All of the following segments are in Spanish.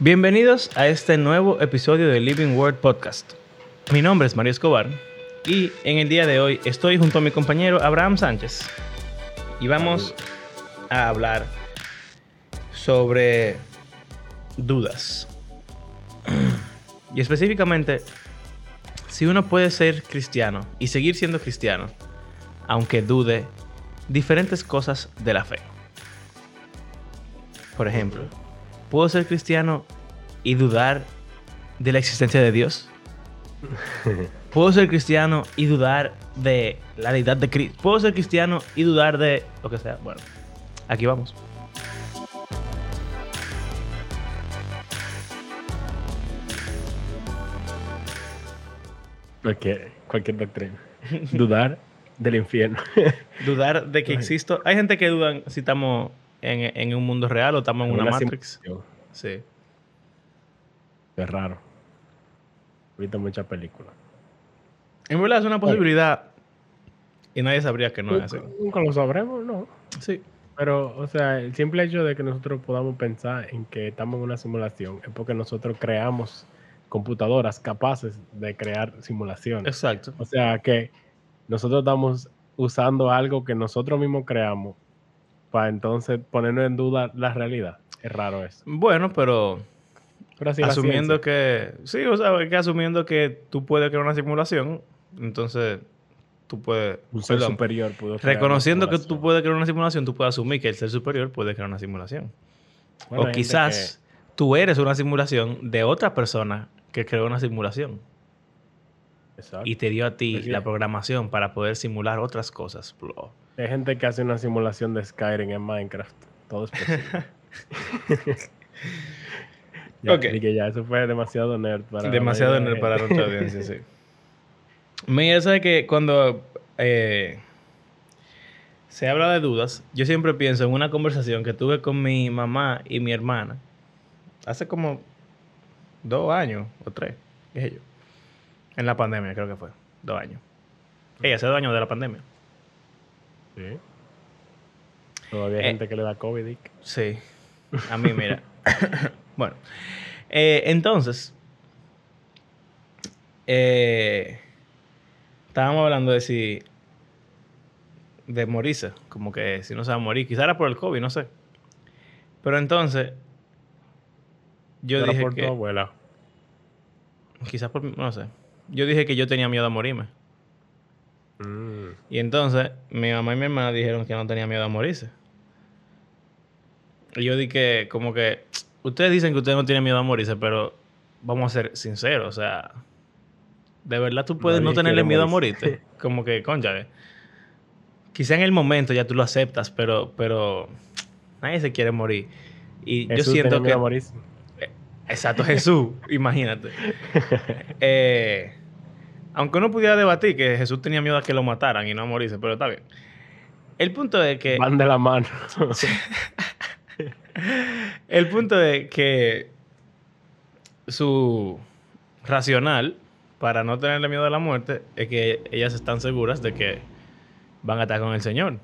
Bienvenidos a este nuevo episodio de Living Word Podcast. Mi nombre es Mario Escobar y en el día de hoy estoy junto a mi compañero Abraham Sánchez y vamos a hablar sobre dudas. Y específicamente, si uno puede ser cristiano y seguir siendo cristiano, aunque dude diferentes cosas de la fe. Por ejemplo, ¿puedo ser cristiano y dudar de la existencia de Dios? ¿Puedo ser cristiano y dudar de la deidad de Cristo? ¿Puedo ser cristiano y dudar de lo que sea? Bueno, aquí vamos. Cualquier, cualquier doctrina. Dudar del infierno. Dudar de que existo. Hay gente que duda si estamos en, en un mundo real o estamos en una, Matrix. simulación. Sí. Es raro. He visto muchas películas. En verdad es una posibilidad y nadie sabría que no es así. Nunca lo sabremos, no. Sí. Pero, o sea, el simple hecho de que nosotros podamos pensar en que estamos en una simulación es porque nosotros creamos computadoras capaces de crear simulaciones. Exacto. O sea que nosotros estamos usando algo que nosotros mismos creamos para entonces ponernos en duda la realidad. Es raro eso. Bueno, pero Pero así asumiendo que. Sí, o sea, que asumiendo que tú puedes crear una simulación, entonces tú puedes. un ser perdón, superior pudo crear reconociendo que tú puedes crear una simulación, tú puedes asumir que el ser superior puede crear una simulación. Bueno, o quizás tú eres una simulación de otra persona que creó una simulación Exacto. y te dio a ti sí. la programación para poder simular otras cosas. bro. Hay gente que hace una simulación de Skyrim en Minecraft. Todo es posible. ya, que ya, eso fue demasiado nerd para. Demasiado nerd para nuestra audiencia, sí. Mira, sabes que cuando eh, se habla de dudas, yo siempre pienso en una conversación que tuve con mi mamá y mi hermana hace como dos años o tres, qué sé yo. En la pandemia, creo que fue. Dos años. Ella hace dos años de la pandemia. Sí. Todavía hay Eh. gente que le da COVID. Dick. Sí. A mí, mira. bueno. Eh, entonces. eh, estábamos hablando de si. De morirse. Como que si no se va a morir. Quizá era por el COVID, no sé. Pero entonces. Yo Era dije por tu que. abuela. Quizás por. No sé. Yo dije que yo tenía miedo a morirme. Mm. Y entonces mi mamá y mi hermana dijeron que no tenía miedo a morirse. Y yo dije como que ustedes dicen que ustedes no tienen miedo a morirse, pero vamos a ser sinceros, o sea, de verdad tú puedes no tenerle miedo a morirse. morirte. Como que, concha, quizá en el momento ya tú lo aceptas, pero, pero nadie se quiere morir. Y yo siento tenía miedo que... a morirse. Exacto, Jesús, imagínate. Eh, aunque uno pudiera debatir que Jesús tenía miedo a que lo mataran y no a morirse, pero está bien. El punto es que. Van de la mano. El punto es que su racional para no tenerle miedo a la muerte es que ellas están seguras de que van a estar con el Señor.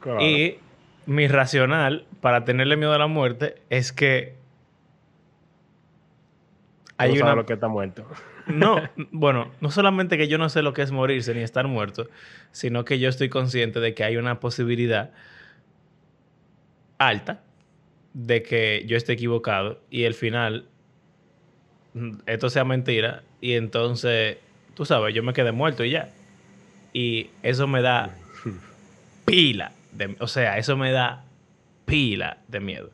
Claro. Y mi racional para tenerle miedo a la muerte es que no hay sabes una lo que está muerto. No, bueno, no solamente que yo no sé lo que es morirse ni estar muerto, sino que yo estoy consciente de que hay una posibilidad alta de que yo esté equivocado y al final mm, esto sea mentira y entonces, tú sabes, yo me quedé muerto y ya. Y eso me da pila, de, o sea, eso me da pila de miedo.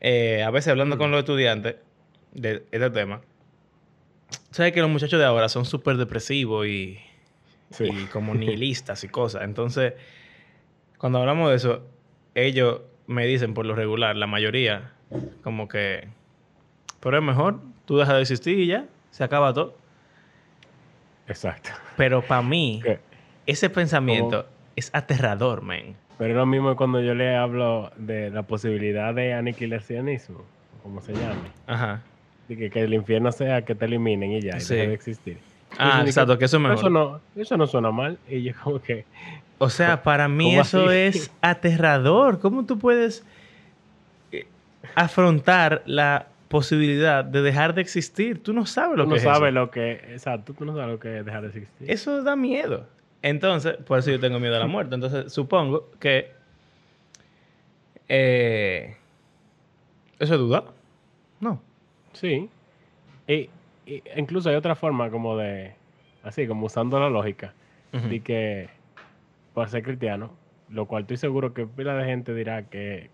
Eh, a veces hablando con los estudiantes de este tema, sabes que los muchachos de ahora son súper depresivos y, Sí. y como nihilistas y cosas. Entonces, cuando hablamos de eso, ellos me dicen por lo regular, la mayoría, como que, pero es mejor, tú dejas de existir y ya, se acaba todo. Exacto. Pero para mí, ¿Qué? ese pensamiento es aterrador, man. Pero es lo mismo cuando yo le hablo de la posibilidad de aniquilacionismo, como se llame. Ajá. De que, que el infierno sea que te eliminen y ya, y Sí. de existir. Ah, exacto, que eso es mejor. Eso no, eso no suena mal. Y yo como que... O sea, para mí ¿Cómo eso así? es aterrador. ¿Cómo tú puedes...? Eh, afrontar la posibilidad de dejar de existir. Tú no sabes lo Tú que no es sabes eso. lo que... Exacto, tú no sabes lo que es dejar de existir. Eso da miedo. Entonces, por eso yo tengo miedo a la muerte. Entonces, supongo que... eh, ¿Eso es duda? No. Sí. Y, y incluso hay otra forma como de... Así, como usando la lógica. De que por ser cristiano, lo cual estoy seguro que pila de gente dirá que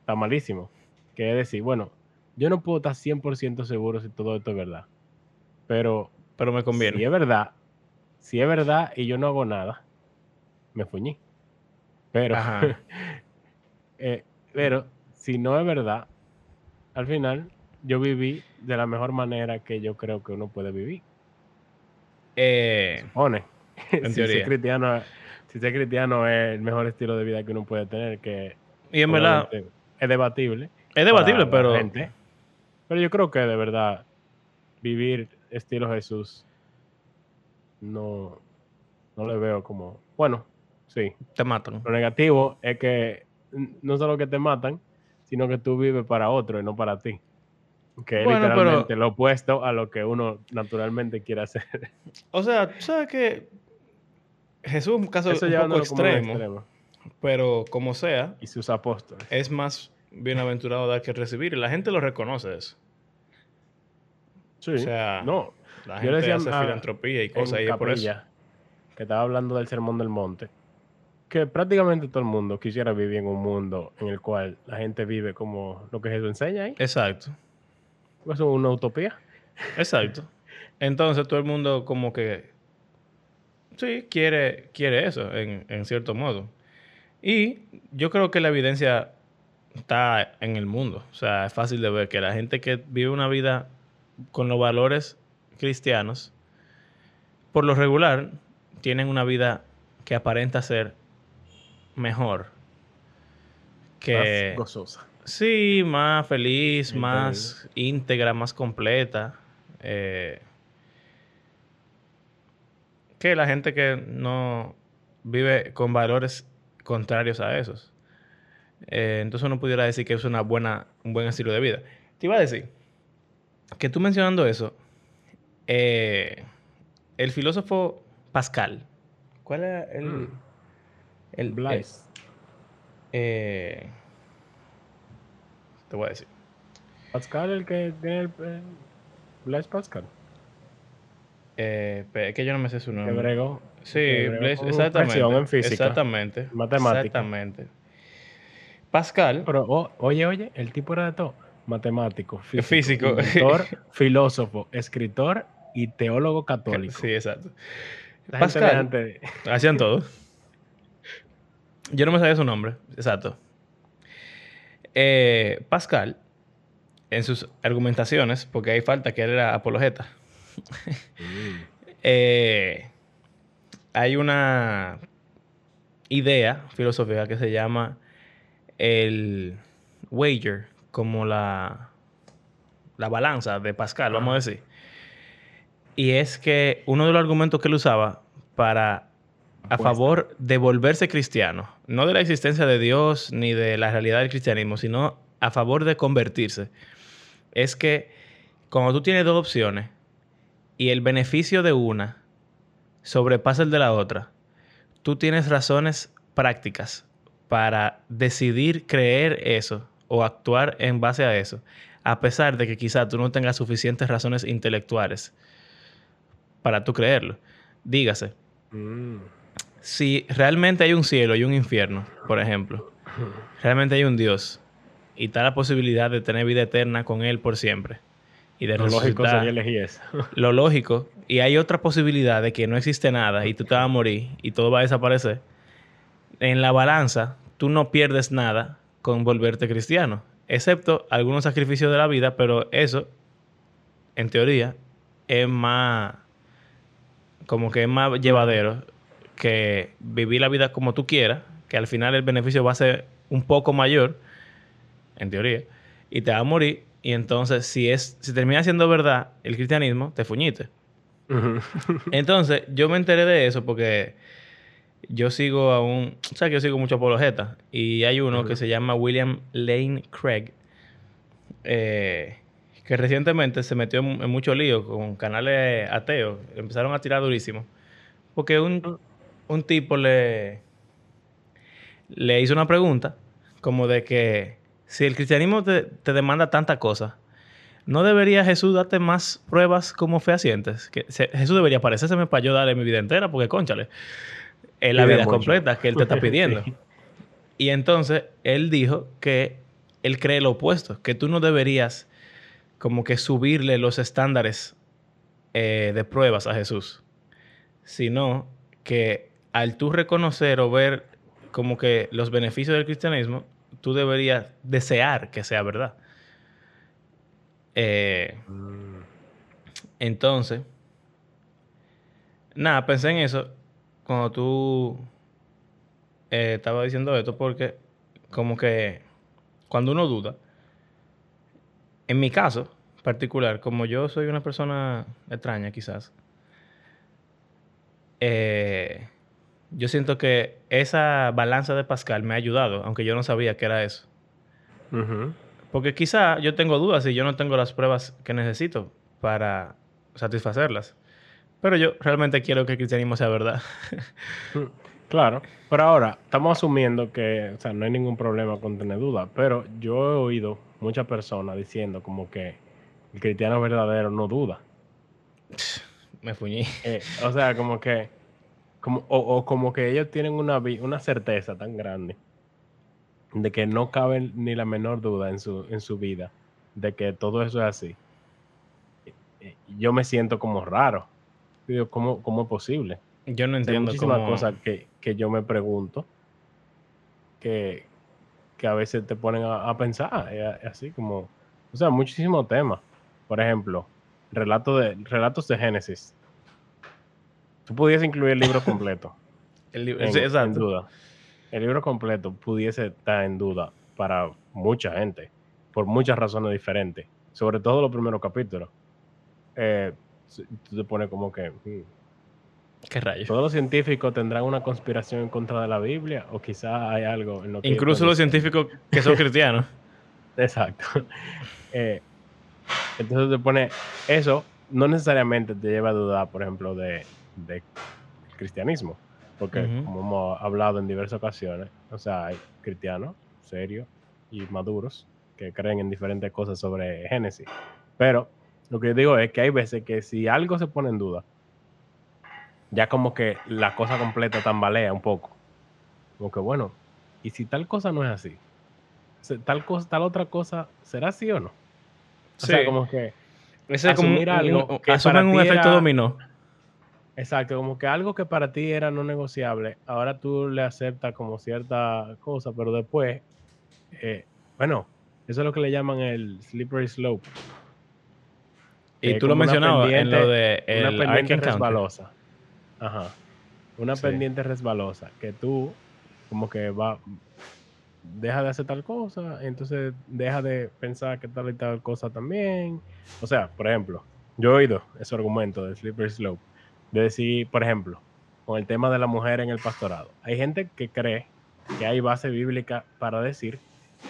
está malísimo, que es decir, bueno, yo no puedo estar 100% seguro si todo esto es verdad, pero Pero me conviene. si es verdad, si es verdad y yo no hago nada, me fuñí. Pero, eh, pero si no es verdad, al final yo viví de la mejor manera que yo creo que uno puede vivir. Eh, Pone. En si teoría. Ser cristiano, si ser cristiano es el mejor estilo de vida que uno puede tener, que y en verdad, es debatible. es debatible, pero... gente. Pero yo creo que de verdad vivir estilo Jesús no, no le veo como. Bueno, sí. Te matan. Lo negativo es que no solo que te matan, sino que tú vives para otro y no para ti. Que es pero- literalmente lo opuesto a lo que uno naturalmente quiere hacer. O sea, tú sabes que Jesús es un caso Eso un poco extremo. pero como sea, Y sus apóstoles. es más bienaventurado dar que recibir. Y la gente lo reconoce eso. Sí. o sea, no, La Yo le gente decía hace a- filantropía y cosas y por eso. Que estaba hablando del sermón del monte, que prácticamente todo el mundo quisiera vivir en un mundo en el cual la gente vive como lo que Jesús enseña ahí. Exacto, Eso es una utopía. exacto. Entonces todo el mundo como que sí quiere, quiere eso en, en cierto modo. Y yo creo que la evidencia está en el mundo. O sea, es fácil de ver que la gente que vive una vida con los valores cristianos, por lo regular, tienen una vida que aparenta ser mejor. Que, Más gozosa. Sí, más feliz, más íntegra, más completa. eh, que la gente que no vive con valores contrarios a esos. Eh, entonces uno pudiera decir que es una buena, un buen estilo de vida. Te iba a decir que tú mencionando eso, eh, el filósofo Pascal, ¿cuál era el, Mm. el Blaise. eh, te voy a decir. Pascal, el que tiene el. eh, Blaise Pascal. Eh, es que yo no me sé su nombre. bregó. Sí, que bregó Blaise- con exactamente. en física. Exactamente. Matemática. Exactamente. Pascal, Pero, o- oye, oye, el tipo era de todo. Matemático, físico, Físico. inventor, filósofo, escritor y teólogo católico. sí, exacto. La de Pascal, hacían todo. Yo no me sabía su nombre, exacto. Eh, Pascal, en sus argumentaciones, porque hay falta que él era apologeta, eh, hay una idea filosófica que se llama el wager, como la, la balanza de Pascal, vamos a decir. Y es que uno de los argumentos que él usaba para a Apuesta. favor de volverse cristiano, no de la existencia de Dios ni de la realidad del cristianismo, sino a favor de convertirse, es que cuando tú tienes dos opciones y el beneficio de una sobrepasa el de la otra, tú tienes razones prácticas para decidir creer eso o actuar en base a eso, a pesar de que quizá tú no tengas suficientes razones intelectuales para tú creerlo. Dígase, Mm. si realmente hay un cielo y un infierno, por ejemplo, realmente hay un Dios y está la posibilidad de tener vida eterna con Él por siempre y de Lo lógico resucitar, sería elegir eso. lo lógico, y hay otra posibilidad de que no existe nada y tú te vas a morir y todo va a desaparecer, en la balanza tú no pierdes nada con volverte cristiano, excepto algunos sacrificios de la vida, pero eso, en teoría, es más, como que es más llevadero que vivir la vida como tú quieras, que al final el beneficio va a ser un poco mayor, en teoría, y te va a morir. Y entonces, si es, si termina siendo verdad el cristianismo, te fuñiste. Entonces, yo me enteré de eso porque yo sigo a un. O sea, que yo sigo mucho apologeta. Y hay uno que se llama William Lane Craig. eh, que recientemente se metió en, en mucho lío con canales ateos. Empezaron a tirar durísimo. Porque un, un tipo le, le hizo una pregunta como de que si el cristianismo te, te demanda tanta cosa, ¿no debería Jesús darte más pruebas como fehacientes? Que se- Jesús debería parecérseme para yo darle mi vida entera, porque conchale, es la vida mucho. completa que él te está pidiendo. Sí. Y entonces él dijo que él cree lo opuesto, que tú no deberías como que subirle los estándares eh, de pruebas a Jesús, sino que al tú reconocer o ver como que los beneficios del cristianismo, tú deberías desear que sea verdad. Eh, entonces, nada, pensé en eso cuando tú eh, estabas diciendo esto, porque como que cuando uno duda, en mi caso particular, como yo soy una persona extraña quizás, eh, yo siento que esa balanza de Pascal me ha ayudado, aunque yo no sabía que era eso. ujú. Porque quizá yo tengo dudas y yo no tengo las pruebas que necesito para satisfacerlas. Pero yo realmente quiero que el cristianismo sea verdad. Mm, Claro, pero ahora estamos asumiendo que, o sea, no hay ningún problema con tener dudas, pero yo he oído muchas personas diciendo como que el cristiano verdadero no duda. Me fuñí. Eh, o sea, como que, como, o, o como que ellos tienen una, una certeza tan grande de que no cabe ni la menor duda en su, en su vida de que todo eso es así. Eh, Yo me siento como raro. Digo, ¿cómo, cómo es posible? Yo no Hay entiendo muchísimas cómo... cosas que, que yo me pregunto que, que a veces te ponen a, a pensar, eh, así como, o sea, muchísimos temas. Por ejemplo, relato de, relatos de Génesis. Tú pudiese incluir el libro completo El li- en, sí, en exacto. duda. El libro completo pudiese estar en duda para mucha gente, por muchas razones diferentes, sobre todo los primeros capítulos. Eh, tú te pones como que... hmm, ¿Qué rayos? ¿Todos los científicos tendrán una conspiración en contra de la Biblia o quizás hay algo en lo que... Incluso los científicos que son cristianos. Exacto. Eh, entonces te pone... Eso no necesariamente te lleva a dudar, por ejemplo, de, de cristianismo. Porque como hemos hablado en diversas ocasiones, o sea, hay cristianos serios y maduros que creen en diferentes cosas sobre Génesis. Pero lo que yo digo es que hay veces que si algo se pone en duda, ya como que la cosa completa tambalea un poco. Como que bueno, ¿y si tal cosa no es así? Tal cosa, tal otra cosa, ¿será así o no? O Sí. sea, como que, Ese es como algo un- que asumen para un efecto era- dominó. exacto, como que algo que para ti era no negociable, ahora tú le aceptas como cierta cosa, pero después, eh, bueno, eso es lo que le llaman el slippery slope. Y Eh, tú lo mencionabas en lo pendiente- de el una pendiente resbalosa. Ajá. Una Sí. pendiente resbalosa que tú como que va deja de hacer tal cosa, entonces deja de pensar que tal y tal cosa también. O sea, por ejemplo, yo he oído ese argumento del slippery slope de decir, por ejemplo, con el tema de la mujer en el pastorado. Hay gente que cree que hay base bíblica para decir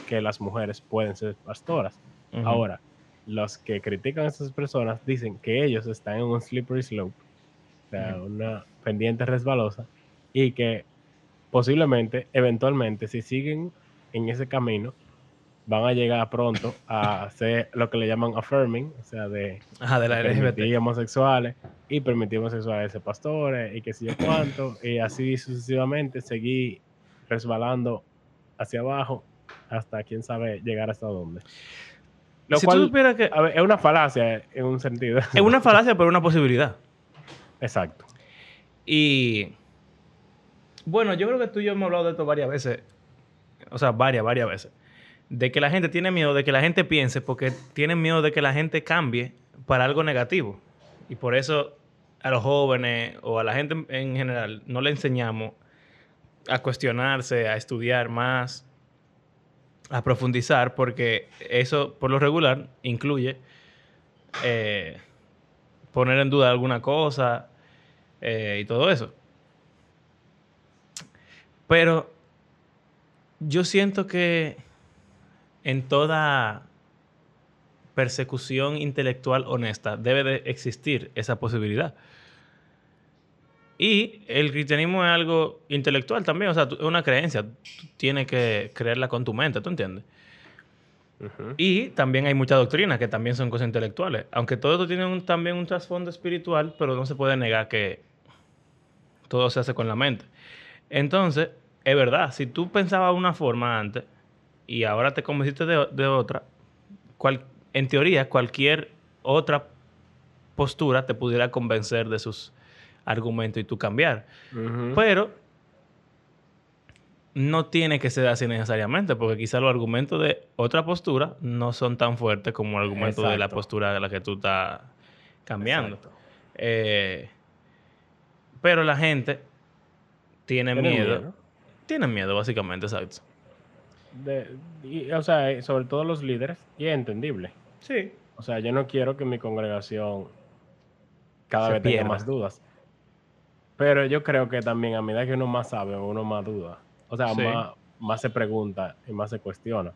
que las mujeres pueden ser pastoras. Ahora, los que critican a estas personas dicen que ellos están en un slippery slope, o sea, Ujú. una pendiente resbalosa, y que posiblemente, eventualmente, si siguen en ese camino, van a llegar pronto a hacer lo que le llaman affirming, o sea, de Ajá, de la permitir homosexuales y permitir homosexuales ser pastores y que sé yo cuánto, y así sucesivamente seguir resbalando hacia abajo hasta quién sabe llegar hasta dónde. Lo si cual, tú supieras que a ver, es una falacia en un sentido. es una falacia, pero una posibilidad. Exacto. Y bueno, yo creo que tú y yo hemos hablado de esto varias veces. O sea, varias, varias veces. De que la gente tiene miedo de que la gente piense porque tienen miedo de que la gente cambie para algo negativo. Y por eso a los jóvenes o a la gente en- en general no le enseñamos a cuestionarse, a estudiar más, a profundizar, porque eso por lo regular incluye eh, poner en duda alguna cosa eh, y todo eso. Pero yo siento que en toda persecución intelectual honesta, debe de existir esa posibilidad. Y el cristianismo es algo intelectual también, o sea, es una creencia. Tú tienes que creerla con tu mente, ¿tú entiendes? Y también hay mucha doctrina que también son cosas intelectuales. Aunque todo esto tiene también un trasfondo espiritual, pero no se puede negar que todo se hace con la mente. Entonces, es verdad, si tú pensabas una forma antes y ahora te convenciste de, otra, en teoría cualquier otra postura te pudiera convencer de sus argumentos y tú cambiar. Pero no tiene que ser así necesariamente, porque quizá los argumentos de otra postura no son tan fuertes como el argumento de la postura de la que tú estás cambiando. Eh, pero la gente tiene miedo. Tiene miedo, básicamente, exacto. o sea, sobre todo los líderes, y es entendible. Sí. O sea, yo no quiero que mi congregación cada vez tenga más dudas. Pero yo creo que también a medida que uno más sabe, uno más duda. O sea, más, se pregunta y más se cuestiona.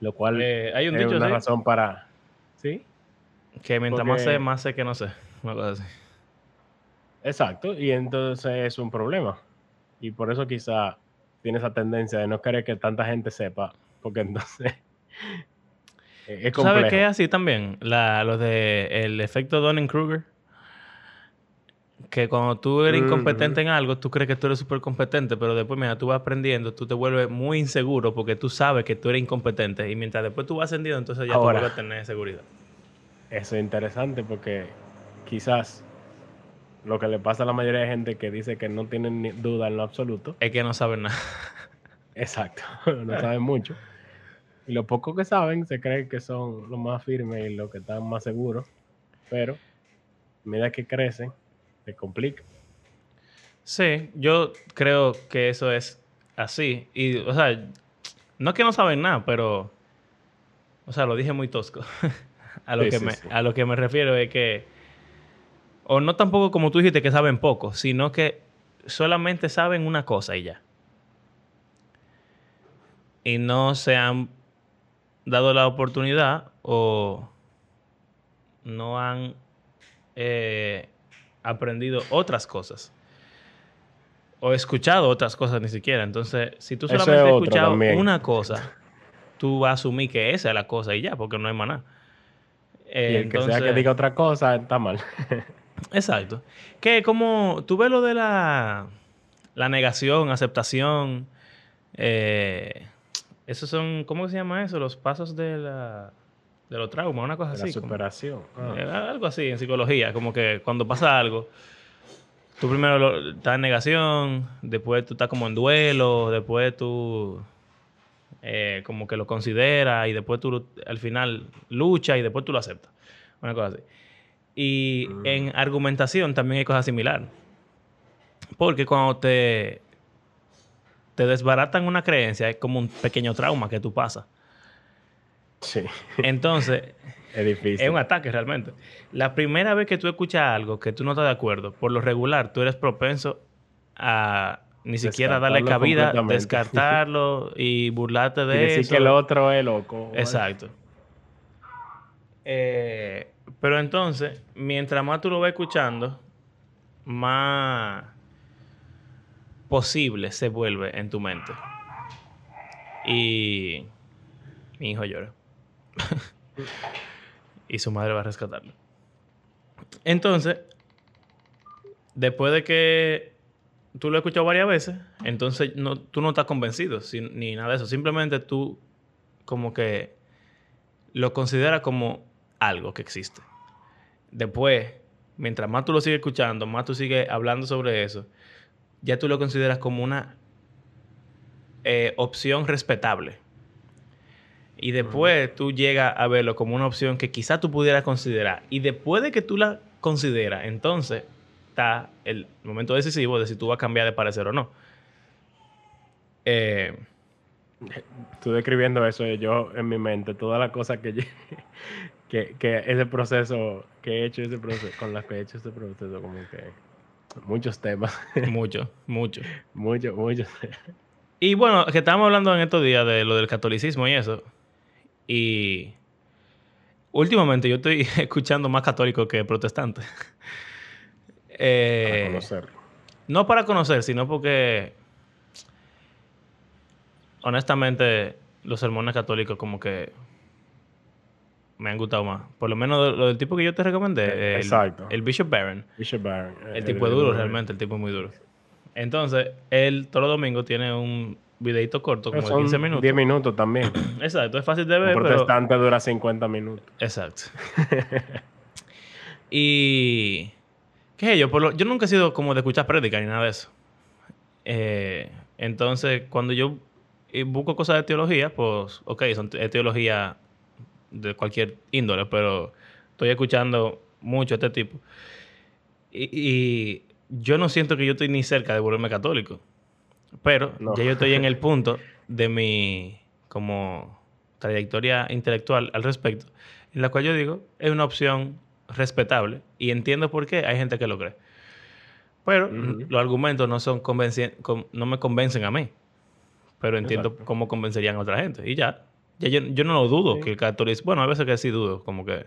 Lo cual eh, hay un es dicho, una razón para... ¿Sí? Que mientras más sé, más sé que no sé. Una cosa así. Exacto. Y entonces es un problema. Y por eso quizá tiene esa tendencia de no querer que tanta gente sepa. Porque entonces... es complejo. ¿Sabes qué es así también? La, lo de el efecto Dunning-Kruger que cuando tú eres incompetente en algo, tú crees que tú eres súper competente, pero después, mira, tú vas aprendiendo, tú te vuelves muy inseguro porque tú sabes que tú eres incompetente y mientras después tú vas ascendiendo, entonces ya tú vas a tener seguridad. Eso es interesante porque quizás lo que le pasa a la mayoría de gente que dice que no tienen ni duda en lo absoluto. Es que no saben nada. Exacto, no saben mucho. Y lo poco que saben se creen que son los más firmes y los que están más seguros, pero a medida que crecen, te complica. Sí, yo creo que eso es así. Y, o sea, no es que no saben nada, pero, o sea, lo dije muy tosco. a, lo que me, a lo que me refiero es que, o no tampoco como tú dijiste que saben poco, sino que solamente saben una cosa y ya. Y no se han dado la oportunidad o no han eh, aprendido otras cosas. O escuchado otras cosas ni siquiera. Entonces, si tú solamente has escuchado una cosa, tú vas a asumir que esa es la cosa y ya, porque no hay más nada. y el que sea que diga otra cosa está mal. exacto. Que como tú ves lo de la, la negación, aceptación, eh, esos son, ¿cómo se llama eso? Los pasos de la de los traumas, una cosa así. La superación. Ah. Eh, algo así en psicología, como que cuando pasa algo, tú primero estás en negación, después tú estás como en duelo, después tú eh, como que lo consideras y después tú al final luchas y después tú lo aceptas. Una cosa así. Y mm. en argumentación también hay cosas similares. Porque cuando te, te desbaratan una creencia, es como un pequeño trauma que tú pasas. Sí. Entonces, es difícil. Es un ataque realmente. La primera vez que tú escuchas algo que tú no estás de acuerdo, por lo regular, tú eres propenso a ni siquiera darle cabida, descartarlo y burlarte de y decir que el otro es loco. Exacto. Eh, pero entonces, mientras más tú lo vas escuchando, más posible se vuelve en tu mente. Y mi hijo llora. y su madre va a rescatarlo. Entonces, después de que tú lo has escuchado varias veces, entonces tú no estás convencido ni nada de eso. Simplemente tú como que lo consideras como algo que existe. Después, mientras más tú lo sigues escuchando, más tú sigues hablando sobre eso, ya tú lo consideras como una eh, opción respetable. Y después tú llegas a verlo como una opción que quizás tú pudieras considerar. Y después de que tú la consideras, entonces está el momento decisivo de si tú vas a cambiar de parecer o no. Eh, Estoy describiendo eso yo en mi mente, todas las cosas que, que, que ese proceso, que he hecho ese proceso, con las que he hecho ese proceso, como que muchos temas. Mucho, mucho. mucho, mucho. Y bueno, que estábamos hablando en estos días de lo del catolicismo y eso. Y últimamente yo estoy escuchando más católico que protestante. Eh, Para conocerlo. no para conocer, sino porque honestamente los sermones católicos como que me han gustado más. Por lo menos lo del tipo que yo te recomendé, Eh, el, exacto. el Bishop Barron. Bishop Barron. El tipo es duro realmente, el tipo es muy duro. Entonces, él todos los domingos tiene un videito corto, como de Son 15 minutos. 10 minutos también. Exacto, es fácil de Un ver, pero... protestante dura 50 minutos. Exacto. y... ¿Qué sé yo? Por lo- yo nunca he sido como de escuchar prédicas ni nada de eso. Eh, entonces, cuando yo eh, busco cosas de teología, pues, ok, son teología de cualquier índole, pero estoy escuchando mucho a este tipo. Y, y yo no siento que yo estoy ni cerca de volverme católico. Pero No. ya yo estoy en el punto de mi como trayectoria intelectual al respecto, en la cual yo digo, es una opción respetable y entiendo por qué hay gente que lo cree. Pero los argumentos no son no me convencen a mí. Pero entiendo Exacto. cómo convencerían a otra gente. Y ya, ya yo, yo no lo dudo Sí. que el catolicismo, bueno, a veces que sí dudo, como que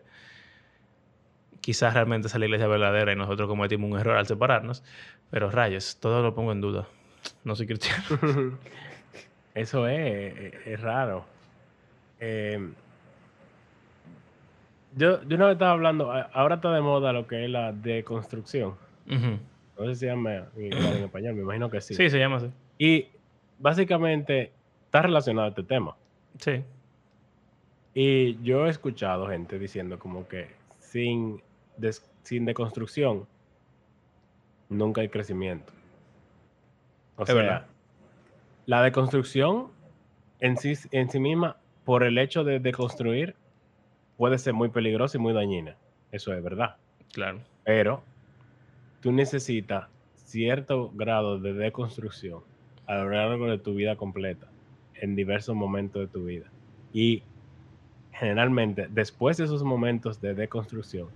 quizás realmente esa es la iglesia verdadera y nosotros cometimos un error al separarnos, pero rayos, todo lo pongo en duda. No soy cristiano. Eso es, es, es raro. Eh, yo, yo una vez estaba hablando, ahora está de moda lo que es la deconstrucción. Ujú. No sé si se llama igual en español, me imagino que sí. sí. se llama así. Y básicamente está relacionado a este tema. Sí. Y yo he escuchado gente diciendo como que sin, des- sin deconstrucción nunca hay crecimiento. O Es sea, verdad. la deconstrucción en sí, en sí misma, por el hecho de deconstruir, puede ser muy peligrosa y muy dañina. Eso es verdad. Claro. Pero tú necesitas cierto grado de deconstrucción a lo largo de tu vida completa, en diversos momentos de tu vida. Y generalmente, después de esos momentos de deconstrucción,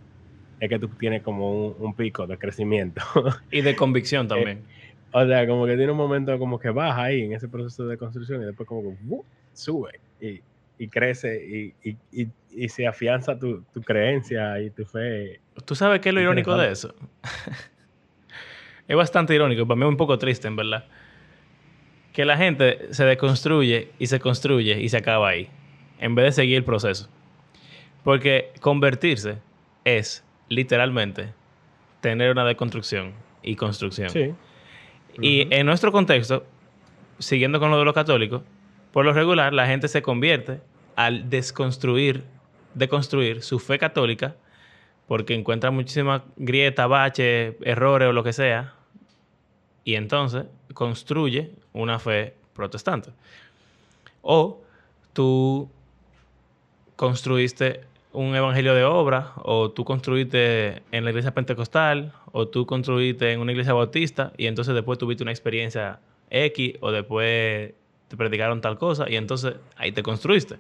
es que tú tienes como un, un pico de crecimiento. Y de convicción también. o sea, como que tiene un momento como que baja ahí en ese proceso de construcción y después como que sube y, y crece y, y- y- y se afianza tu, tu creencia y tu fe. ¿Tú sabes qué es lo irónico de eso? es bastante irónico, para mí es un poco triste, en verdad. Que la gente se deconstruye y se construye y se acaba ahí, en vez de seguir el proceso. Porque convertirse es literalmente tener una deconstrucción y construcción. Sí. Y en nuestro contexto, siguiendo con lo de los católicos, por lo regular la gente se convierte al desconstruir, deconstruir su fe católica, porque encuentra muchísimas grietas, baches, errores o lo que sea, y entonces construye una fe protestante. O tú construiste un evangelio de obra, o tú construiste en la iglesia pentecostal, o tú construiste en una iglesia bautista, y entonces después tuviste una experiencia X, o después te predicaron tal cosa, y entonces ahí te construiste.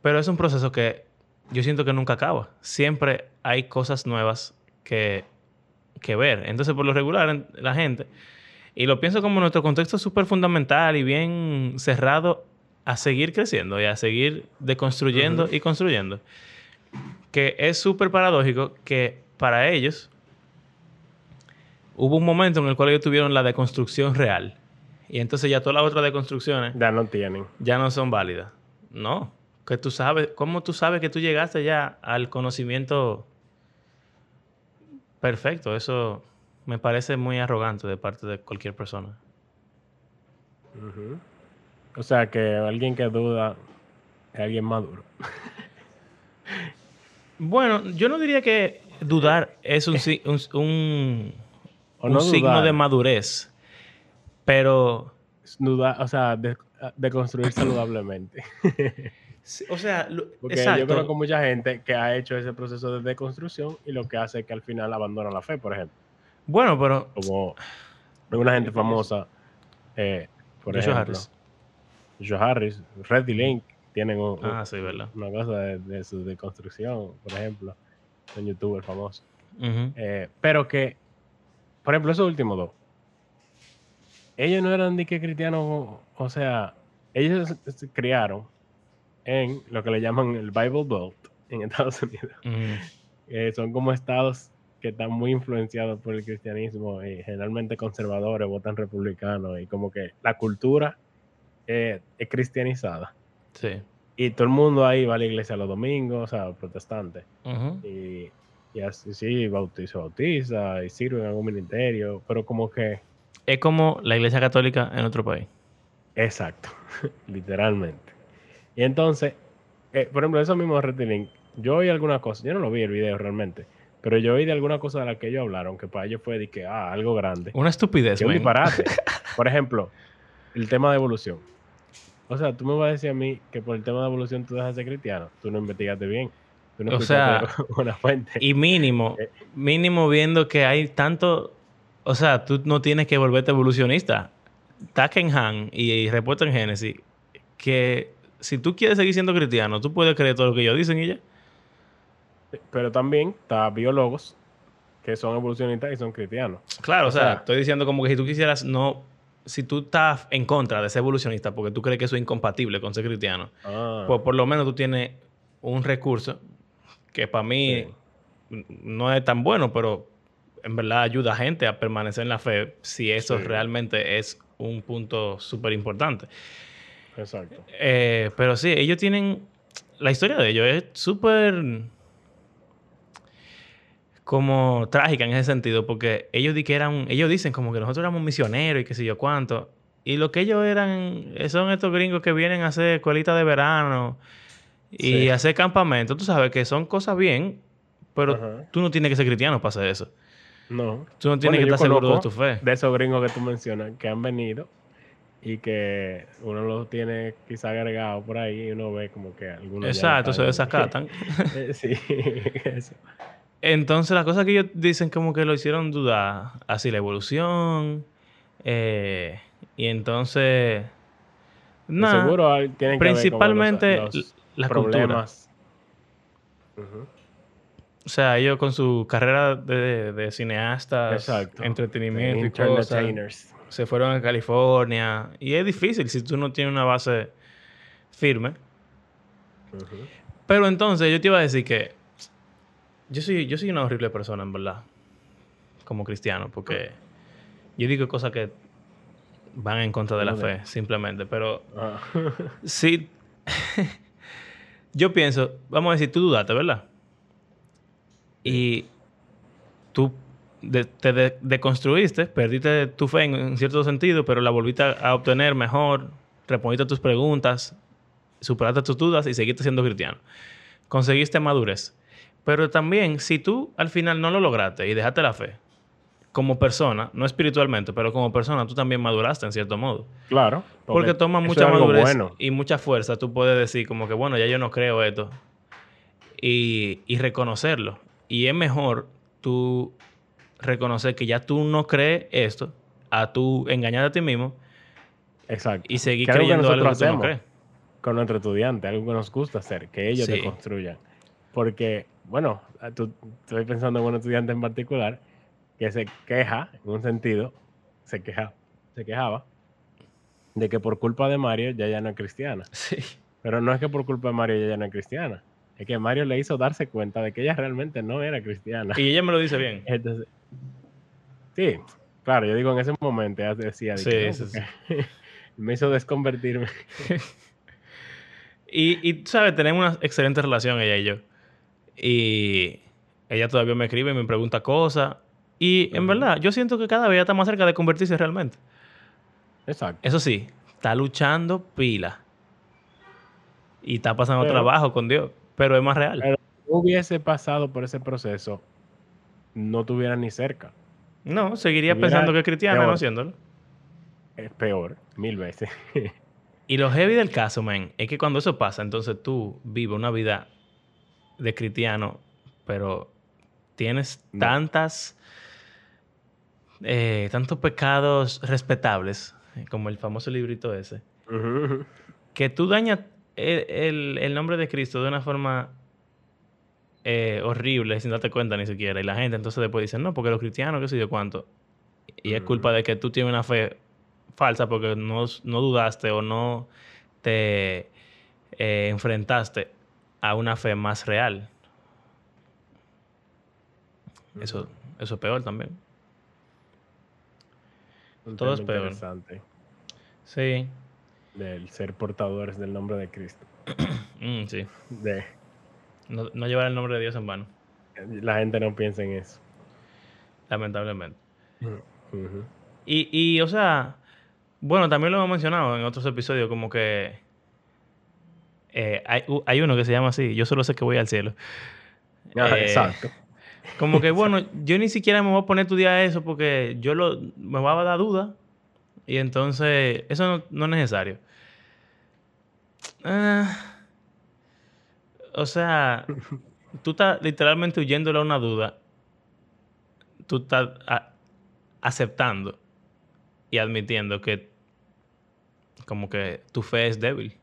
Pero es un proceso que yo siento que nunca acaba. Siempre hay cosas nuevas que, que ver. Entonces, por lo regular, la gente, y lo pienso como nuestro contexto súper fundamental y bien cerrado a seguir creciendo y a seguir deconstruyendo y construyendo. Que es súper paradójico que para ellos hubo un momento en el cual ellos tuvieron la deconstrucción real. Y entonces ya todas las otras deconstrucciones Ya no tienen. ya no son válidas. No. Que tú sabes, ¿cómo tú sabes que tú llegaste ya al conocimiento perfecto? Eso me parece muy arrogante de parte de cualquier persona. O sea, que alguien que duda es alguien maduro. Bueno, yo no diría que dudar es un, un, un- O un no signo de madurez, pero, Dudar, o sea, de, de construir saludablemente. o sea, lo- Porque exacto. yo conozco mucha gente que ha hecho ese proceso de deconstrucción y lo que hace es que al final abandona la fe, por ejemplo. Bueno, pero Como una gente famosa, eh, por Joshua ejemplo. Harris. Joshua Harris, Red Link tienen un- Ah, sí, una cosa de, de su deconstrucción, por ejemplo. Un youtuber famoso. Eh, pero que, por ejemplo, esos últimos dos, ellos no eran ni que cristianos, o- o sea, ellos se- se criaron en lo que le llaman el Bible Belt, en Estados Unidos. Eh, son como estados que están muy influenciados por el cristianismo y generalmente conservadores, votan republicanos y como que la cultura eh, es cristianizada. Sí. Y todo el mundo ahí va a la iglesia los domingos, o sea, protestantes. Ujú. Y, y así sí, bautiza, bautiza y sirve en algún ministerio, pero como que... Es como la iglesia católica en otro país. Exacto, literalmente. Y entonces, eh, por ejemplo, eso mismo de Retilink, yo oí alguna cosa, yo no lo vi el video realmente, pero yo oí de alguna cosa de la que ellos hablaron, que para ellos fue de que, ah, algo grande. Una estupidez, Que un disparate. Por ejemplo, el tema de evolución. O sea, tú me vas a decir a mí que por el tema de evolución tú dejas de ser cristiano. Tú no investigaste bien. Tú no O sea, una fuente. Y mínimo, Eh. mínimo viendo que hay tanto... O sea, tú no tienes que volverte evolucionista. Taken Han y repuesto en Génesis, que si tú quieres seguir siendo cristiano, tú puedes creer todo lo que ellos dicen y ya. Pero también está biólogos que son evolucionistas y son cristianos. Claro, o, O sea, sea- estoy diciendo como que si tú quisieras no... Si tú estás en contra de ser evolucionista porque tú crees que eso es incompatible con ser cristiano, Ah, pues por lo menos tú tienes un recurso que para mí Sí. no es tan bueno, pero en verdad ayuda a gente a permanecer en la fe si eso Sí. realmente es un punto súper importante. exacto. Eh, pero sí, ellos tienen... La historia de ellos es súper como trágica en ese sentido, porque ellos, di que eran, ellos dicen como que nosotros éramos misioneros y qué sé yo cuánto. Y lo que ellos eran son estos gringos que vienen a hacer escuelitas de verano y Sí. hacer campamentos. Tú sabes que son cosas bien, pero Ajá. tú no tienes que ser cristiano para hacer eso. No. Tú no tienes Bueno, que estar seguro de tu fe. De esos gringos que tú mencionas, que han venido y que uno los tiene quizá agregado por ahí y uno ve como que algunos. Exacto, se desacatan. Sí, eso. Entonces, las cosas que ellos dicen como que lo hicieron dudar, así la evolución, eh, y entonces, nada, Seguro tienen que ver los- principalmente los l- la cultura. problemas. Ujú. O sea, ellos con su carrera de, de cineastas, Exacto. entretenimiento y cosas, se fueron a California, y es difícil si tú no tienes una base firme. Pero entonces yo te iba a decir que yo soy, yo soy una horrible persona, en verdad, como cristiano, porque yo digo cosas que van en contra de la fe, simplemente. Pero Ah. sí, yo pienso, vamos a decir, tú dudaste, ¿verdad? Y tú de- te de- deconstruiste, perdiste tu fe en, en cierto sentido, pero la volviste a, a obtener mejor, respondiste tus preguntas, superaste tus dudas y seguiste siendo cristiano. Conseguiste madurez. Pero también, si tú al final no lo lograste y dejaste la fe, como persona, no espiritualmente, pero como persona, tú también maduraste en cierto modo. Claro. Porque toma mucha es madurez bueno. y mucha fuerza. Tú puedes decir como que, bueno, ya yo no creo esto. Y, y reconocerlo. Y es mejor tú reconocer que ya tú no crees esto a tú engañar a ti mismo Exacto. y seguir Que algo que creyendo algo que nosotros tú no crees. con nuestros estudiantes, algo que nos gusta hacer, que ellos Sí. te construyan. Porque, bueno, tú- estoy pensando en un estudiante en particular que se queja, en un sentido, se, queja, se quejaba de que por culpa de Mario ya ya no es cristiana. Sí. Pero no es que por culpa de Mario ya ya no es cristiana. Es que Mario le hizo darse cuenta de que ella realmente no era cristiana. Y ella me lo dice bien. Entonces, sí, claro, yo digo en ese momento ella decía, de Sí, que no, sí, me hizo desconvertirme. Y, y tú sabes, tenemos una excelente relación ella y yo. Y ella todavía me escribe y me pregunta cosas. Y en verdad, yo siento que cada vez está más cerca de convertirse realmente. Exacto. Eso sí, está luchando pila. Y está pasando Pero- trabajo con Dios. Pero es más real. Pero- hubiese pasado por ese proceso, no tuviera ni cerca. no, seguiría pensando que es cristiana, peor. no siéndolo. Es peor, mil veces. Y lo heavy del caso, man, es que cuando eso pasa, entonces tú vives una vida de cristiano, pero tienes No. tantas, eh, tantos pecados respetables, como el famoso librito ese, que tú dañas el, el- el nombre de Cristo de una forma eh, horrible sin darte cuenta ni siquiera. Y la gente entonces después dice, no, porque los cristianos, qué sé yo cuánto. Y es culpa de que tú tienes una fe falsa porque no, no dudaste o no te eh, enfrentaste a una fe más real. Eso, eso es peor también. Un Todo es peor. interesante Sí. del ser portadores del nombre de Cristo. Mm, sí. De, No, no llevar el nombre de Dios en vano, la gente no piensa en eso. lamentablemente. Y, y, o sea, bueno, también lo hemos mencionado en otros episodios, como que eh, hay, uno que se llama así, yo solo sé que voy al cielo. Ah, Eh, exacto. Como que, bueno, yo ni siquiera me voy a poner a estudiar eso porque yo lo, me va a dar duda. Y entonces, eso no, no es necesario. Ah, o sea, tú estás literalmente huyéndole a una duda. Tú estás a- aceptando y admitiendo que como que tu fe es débil.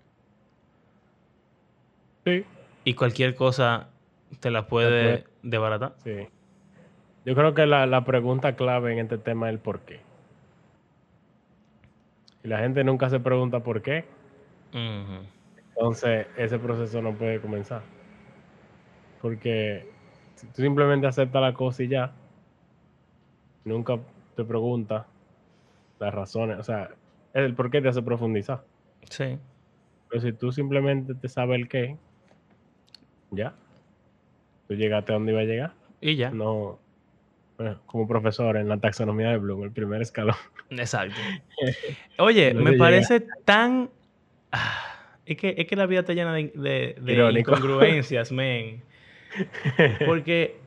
Sí, Y cualquier cosa te la puede puede- desbaratar. sí. Yo creo que la, la pregunta clave en este tema es el por qué. Y la gente nunca se pregunta por qué, entonces ese proceso no puede comenzar. Porque si tú simplemente aceptas la cosa y ya, nunca te preguntas las razones, o sea, el por qué te hace profundizar. Sí. Pero si tú simplemente te sabes el qué, ya, tú llegaste a donde iba a llegar. Y ya. No, bueno, como profesor en la taxonomía de Bloom, el primer escalón. Exacto. Oye, No me parece tan. Ah, es, que, es que la vida está llena de, de, incongruencias, men. Porque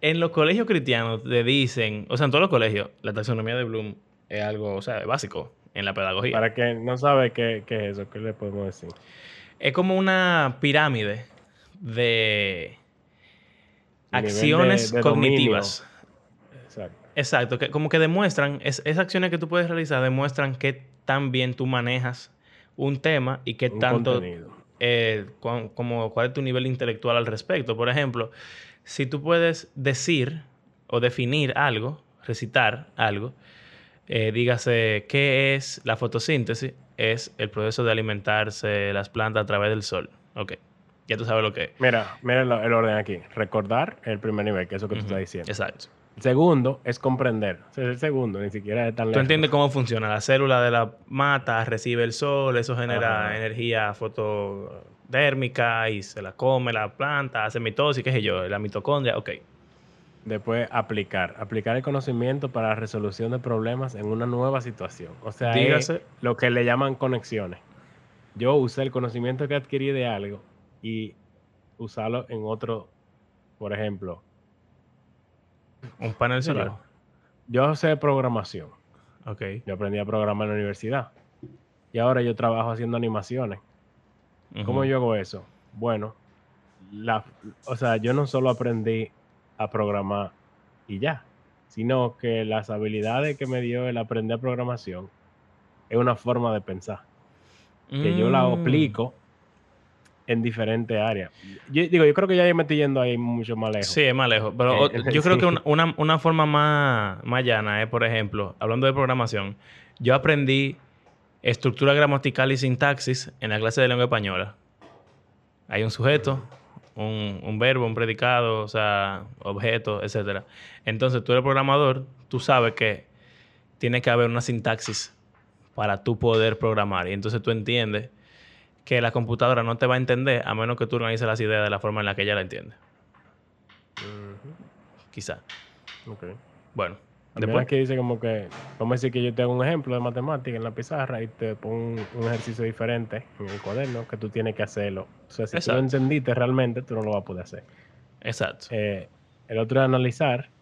en los colegios cristianos te dicen, o sea, en todos los colegios, la taxonomía de Bloom es algo, o sea, básico en la pedagogía. Para que no sabe qué, qué es eso, ¿qué le podemos decir? Es como una pirámide de acciones dominio. cognitivas. Exacto. Exacto, que como que demuestran, es, esas acciones que tú puedes realizar demuestran qué tan bien tú manejas un tema y qué tanto, eh, como, cuál es tu nivel intelectual al respecto. Por ejemplo, si tú puedes decir o definir algo, recitar algo, eh, dígase, ¿qué es la fotosíntesis? Es el proceso de alimentarse las plantas a través del sol. Ok, ya tú sabes lo que es. Mira, mira el, el orden aquí. Recordar el primer nivel, que es eso que tú estás diciendo. Exacto. El segundo es comprender. O sea, el segundo ni siquiera es tan Tú lejos. entiendes cómo funciona. La célula de la mata recibe el sol, eso genera Ajá. energía fotodérmica y se la come la planta, hace mitosis, qué sé yo, la mitocondria, ok. Después, aplicar. Aplicar el conocimiento para la resolución de problemas en una nueva situación. O sea, es Dígase- lo que le llaman conexiones. Yo usé el conocimiento que adquirí de algo y usarlo en otro, por ejemplo, Un panel solar. yo, yo sé programación. Ok. Yo aprendí a programar en la universidad. Y ahora yo trabajo haciendo animaciones. ¿Cómo yo hago eso? Bueno, la, o sea, yo no solo aprendí a programar y ya, sino que las habilidades que me dio el aprender programación es una forma de pensar, que yo la Mm. aplico en diferentes áreas. Yo digo, yo creo que ya yo me estoy yendo ahí mucho más lejos. Sí, es más lejos. Pero Eh, yo creo que una, una- una forma más, más llana es, por ejemplo, hablando de programación, yo aprendí estructura gramatical y sintaxis en la clase de lengua española. Hay un sujeto, un, un verbo, un predicado, o sea, objeto, etcétera. Entonces, tú eres programador, tú sabes que tiene que haber una sintaxis para tú poder programar. Y entonces tú entiendes que la computadora no te va a entender a menos que tú organices las ideas de la forma en la que ella la entiende. Quizá. Ujú, ok. Bueno, También después. aquí dice como que, vamos a decir que yo te hago un ejemplo de matemática en la pizarra y te pongo un, un ejercicio diferente en el cuaderno que tú tienes que hacerlo. O sea, si tú Exacto. lo entendiste realmente, tú no lo vas a poder hacer. Exacto. Eh, el otro es analizar,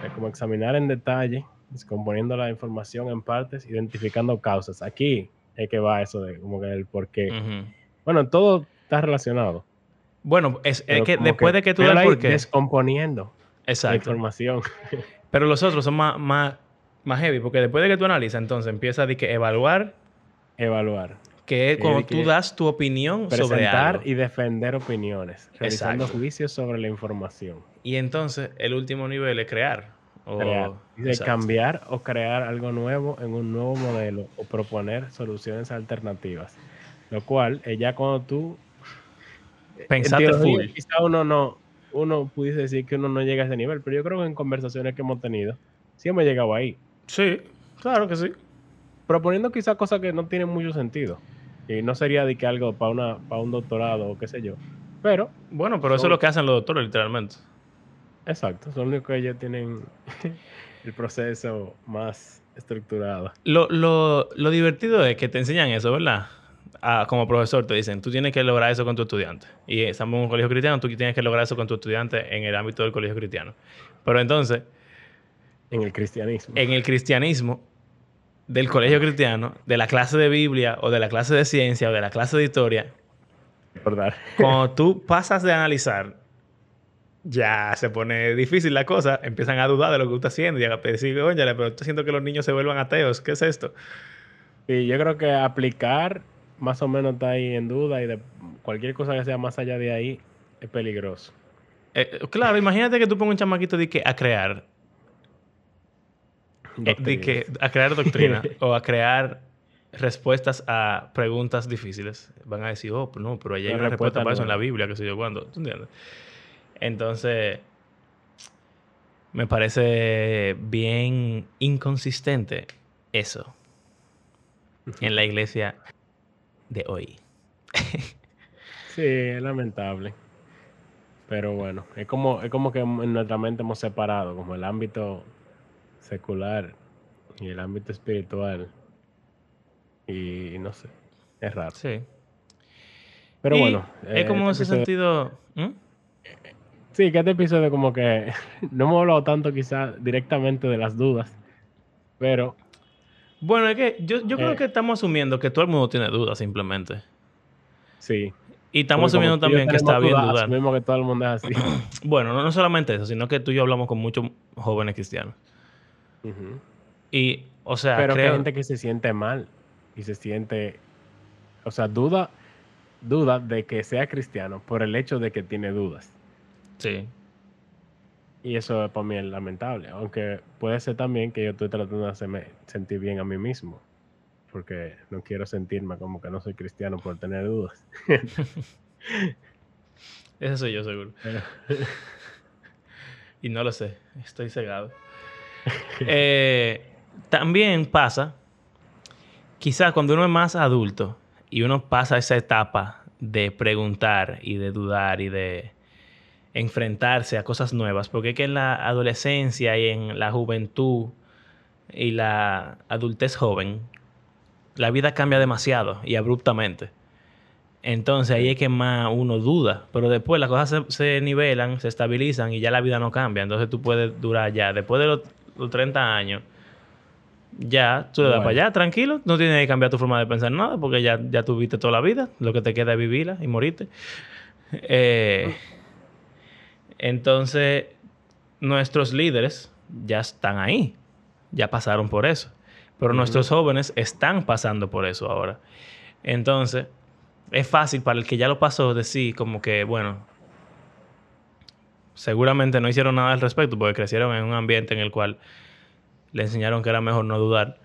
es como examinar en detalle, descomponiendo la información en partes, identificando causas. Aquí es que va eso de como que el por qué. Bueno, todo está relacionado. Bueno, es, es que después de que tú das por qué. Descomponiendo la Exacto. información. Pero los otros son más, más, más heavy, porque después de que tú analizas, entonces empieza a que evaluar, Evaluar. que es cuando tú das tu opinión sobre Presentar algo. y defender opiniones. Realizando Exacto. juicios sobre la información. Y entonces el último nivel es crear. O- Crear. Dice Exacto. cambiar o crear algo nuevo en un nuevo modelo o proponer soluciones alternativas. Lo cual es ya cuando tú Pensaste full. Quizá uno no, uno pudiese decir que uno no llega a ese nivel, pero yo creo que en conversaciones que hemos tenido, sí hemos llegado ahí. Sí, claro que sí. Proponiendo quizás cosas que no tienen mucho sentido. Y no sería de que algo para una para un doctorado o qué sé yo. Pero. Bueno, pero eso es lo que hacen los doctores, literalmente. Exacto, son los que ellos tienen el proceso más estructurado. Lo, lo, lo divertido es que te enseñan eso, ¿verdad? como profesor te dicen, tú tienes que lograr eso con tu estudiante. Y estamos en un colegio cristiano, tú tienes que lograr eso con tu estudiante en el ámbito del colegio cristiano. Pero entonces... En el cristianismo. En el cristianismo del colegio cristiano, de la clase de Biblia o de la clase de ciencia o de la clase de historia, ¿verdad? cuando tú pasas de analizar, ya se pone difícil la cosa, empiezan a dudar de lo que tú estás haciendo y a decir, oye, pero estoy haciendo que los niños se vuelvan ateos, ¿qué es esto? Y yo creo que aplicar más o menos está ahí en duda y de cualquier cosa que sea más allá de ahí es peligroso. Eh, claro, imagínate que tú pongas un chamaquito de que a crear. Eh, de que a crear doctrina o a crear respuestas a preguntas difíciles. Van a decir, oh, no, pero allá hay una respuesta para eso en la Biblia, que sé yo cuándo. ¿Tú entiendes? Entonces, me parece bien inconsistente eso en la iglesia de hoy. sí, es lamentable. Pero bueno, es como, es como que en nuestra mente hemos separado como el ámbito secular y el ámbito espiritual. Y, no sé, es raro. Sí. Pero bueno. Es como este ese sentido... ¿Mm? Sí, que este episodio como que no hemos hablado tanto quizás directamente de las dudas, pero bueno, es que yo, creo eh. que estamos asumiendo que todo el mundo tiene dudas simplemente. Sí. Y estamos asumiendo también que está bien dudar. Mismo que todo el mundo es así. bueno, no, solamente eso, sino que tú y yo hablamos con muchos jóvenes cristianos. Y, o sea, Pero hay gente que se siente mal y se siente, o sea, duda, duda de que sea cristiano por el hecho de que tiene dudas. Sí. Y eso para mí es lamentable. Aunque puede ser también que yo estoy tratando de hacerme sentir bien a mí mismo. Porque no quiero sentirme como que no soy cristiano por tener dudas. Eso soy yo seguro. y no lo sé. Estoy cegado. Eh, también pasa, quizás cuando uno es más adulto y uno pasa esa etapa de preguntar y de dudar y de enfrentarse a cosas nuevas, porque es que en la adolescencia y en la juventud y la adultez joven, la vida cambia demasiado y abruptamente. Entonces ahí es que más uno duda, pero después las cosas se, nivelan, se estabilizan y ya la vida no cambia. Entonces tú puedes durar ya, después de los, 30 años, ya tú le das para allá, tranquilo, no tienes que cambiar tu forma de pensar nada, porque ya, ya tuviste toda la vida, lo que te queda es vivirla y morirte. Eh, entonces, nuestros líderes ya están ahí, ya pasaron por eso. Pero nuestros jóvenes están pasando por eso ahora. Entonces, es fácil para el que ya lo pasó decir como que, bueno, seguramente no hicieron nada al respecto porque crecieron en un ambiente en el cual le enseñaron que era mejor no dudar.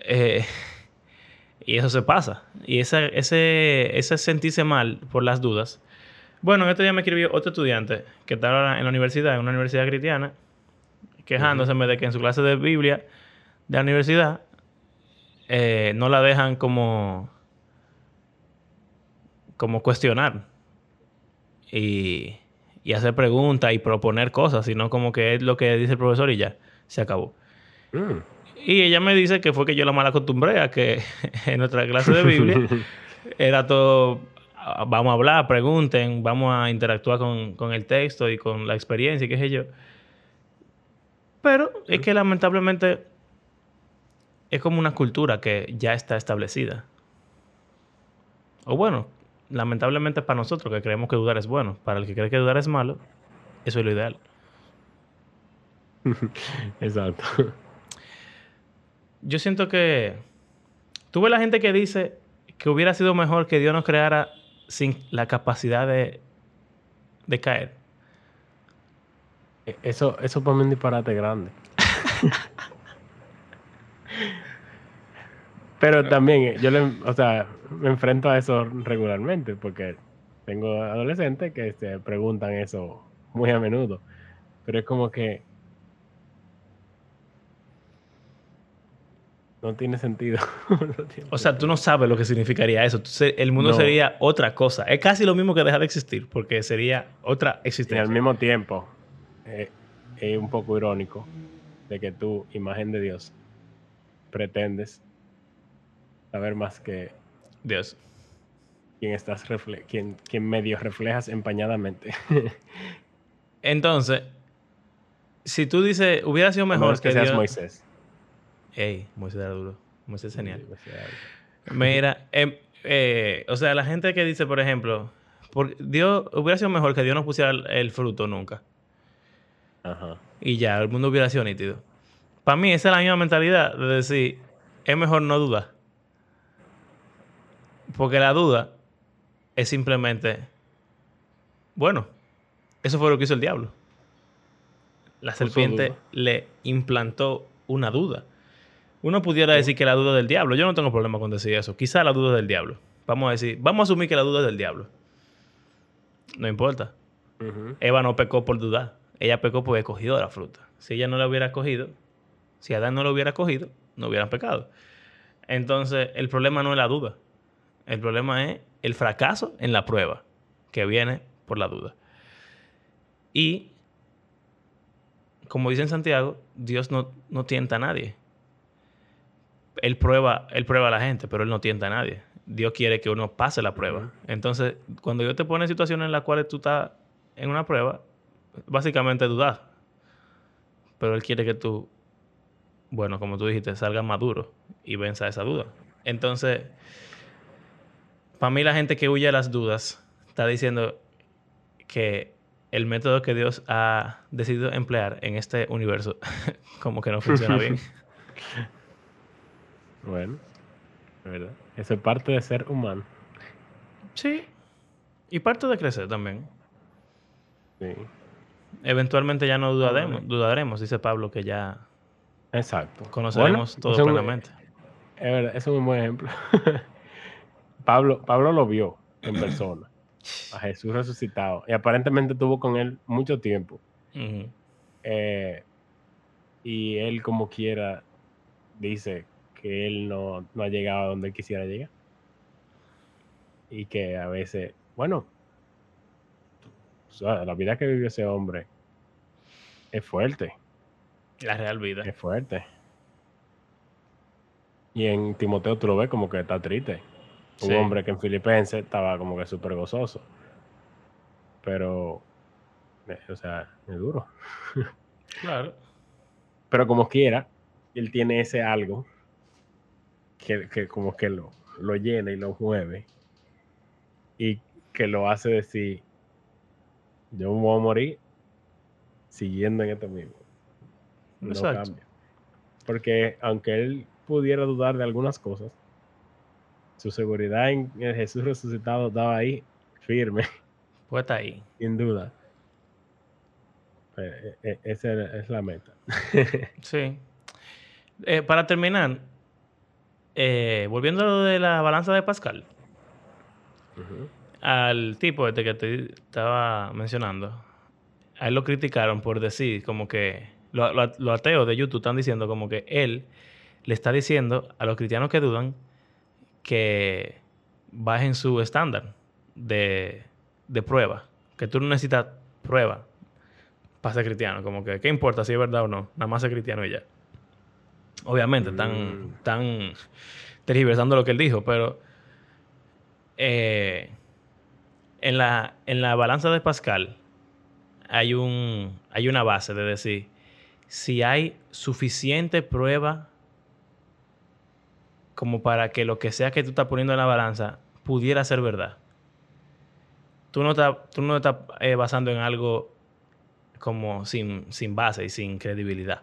Eh, y eso se pasa. Y ese, ese, ese sentirse mal por las dudas bueno, este día me escribió otro estudiante que estaba en la universidad, en una universidad cristiana, quejándose de que en su clase de Biblia de la universidad eh, no la dejan como, como cuestionar y, hacer preguntas y proponer cosas, sino como que es lo que dice el profesor y ya, se acabó. Mm. Y ella me dice que fue que yo la mal acostumbré a que en nuestra clase de Biblia era todo vamos a hablar, pregunten, vamos a interactuar con, el texto y con la experiencia y qué sé yo. Pero es que lamentablemente es como una cultura que ya está establecida. O bueno, lamentablemente para nosotros que creemos que dudar es bueno. Para el que cree que dudar es malo, eso es lo ideal. Exacto. Yo siento que... Tuve la gente que dice que hubiera sido mejor que Dios nos creara sin la capacidad de, de caer. E, eso, eso para mí es un disparate grande. Pero también, yo le, o sea, me enfrento a eso regularmente, porque tengo adolescentes que se preguntan eso muy a menudo. Pero es como que no tiene sentido. No tiene O sea, tú no sabes lo que significaría eso. El mundo No. sería otra cosa. Es casi lo mismo que dejar de existir, porque sería otra Y al existencia. mismo tiempo, eh, es un poco irónico de que tú, imagen de Dios, pretendes saber más que Dios. quien estás refle quien, quien medio reflejas empañadamente. Entonces, si tú dices, hubiera sido mejor que seas Dios... Moisés. Ey, Moisés era duro. Moisés es genial. Mira, em, eh, o sea, la gente que dice, por ejemplo, por, Dios, hubiera sido mejor que Dios no pusiera el, el fruto nunca. Ajá. Y ya, el mundo hubiera sido nítido. Para mí, esa es la misma mentalidad de decir, es mejor no dudar. Porque la duda es simplemente, bueno, eso fue lo que hizo el diablo. La serpiente le implantó una duda. Uno pudiera Sí. decir que la duda es del diablo. Yo no tengo problema con decir eso. Quizá la duda es del diablo. Vamos a decir, vamos a asumir que la duda es del diablo. No importa. Eva no pecó por dudar. Ella pecó porque cogió la fruta. Si ella no la hubiera cogido, si Adán no la hubiera cogido, no hubieran pecado. Entonces, el problema no es la duda. El problema es el fracaso en la prueba, que viene por la duda. Y, como dice en Santiago, Dios no, no tienta a nadie. Él prueba, él prueba a la gente, pero él no tienta a nadie. Dios quiere que uno pase la prueba. Entonces, cuando Dios te pone en situaciones en las cuales tú estás en una prueba, básicamente dudas. Pero Él quiere que tú, bueno, como tú dijiste, salgas maduro y venza esa duda. Entonces, para mí la gente que huye a las dudas está diciendo que el método que Dios ha decidido emplear en este universo como que no funciona bien. Bueno, verdad. Eso es parte de ser humano. Sí. Y parte de crecer también. Sí. Eventualmente ya no dudaremos, dudaremos, dice Pablo, que ya Exacto. conoceremos Bueno, todo un- plenamente. Es verdad, eso es un buen ejemplo. Pablo, Pablo lo vio en persona. A Jesús resucitado. Y aparentemente tuvo con él mucho tiempo. Eh, y él, como quiera, dice que él no, no ha llegado a donde él quisiera llegar. Y que a veces, bueno, o sea, la vida que vivió ese hombre es fuerte, La real vida. es fuerte. Y en Timoteo tú lo ves como que está triste. Un Sí. hombre que en Filipenses estaba como que súper gozoso. Pero, eh, o sea, es duro. Claro. Pero como quiera, él tiene ese algo que, que como que lo, lo llena y lo mueve. Y que lo hace decir, yo me voy a morir siguiendo en esto mismo. No Exacto. cambia. Porque aunque él pudiera dudar de algunas cosas, su seguridad en el Jesús resucitado estaba ahí firme, Pues está ahí. sin duda. Eh, eh, esa es la meta. Sí. Eh, para terminar, eh, volviendo a lo de la balanza de Pascal, al tipo este que te estaba mencionando, a él lo criticaron por decir como que lo- lo- los ateos de YouTube están diciendo como que él le está diciendo a los cristianos que dudan que bajen su estándar de, de prueba, que tú no necesitas prueba para ser cristiano, como que qué importa si es verdad o no, nada más ser cristiano y ya. Obviamente están, Mm. están tergiversando lo que él dijo, pero eh, en, la, en la balanza de Pascal hay, un, hay una base de decir, si hay suficiente prueba como para que lo que sea que tú estás poniendo en la balanza pudiera ser verdad. Tú no estás, tú no estás eh, basando en algo como sin, sin base y sin credibilidad.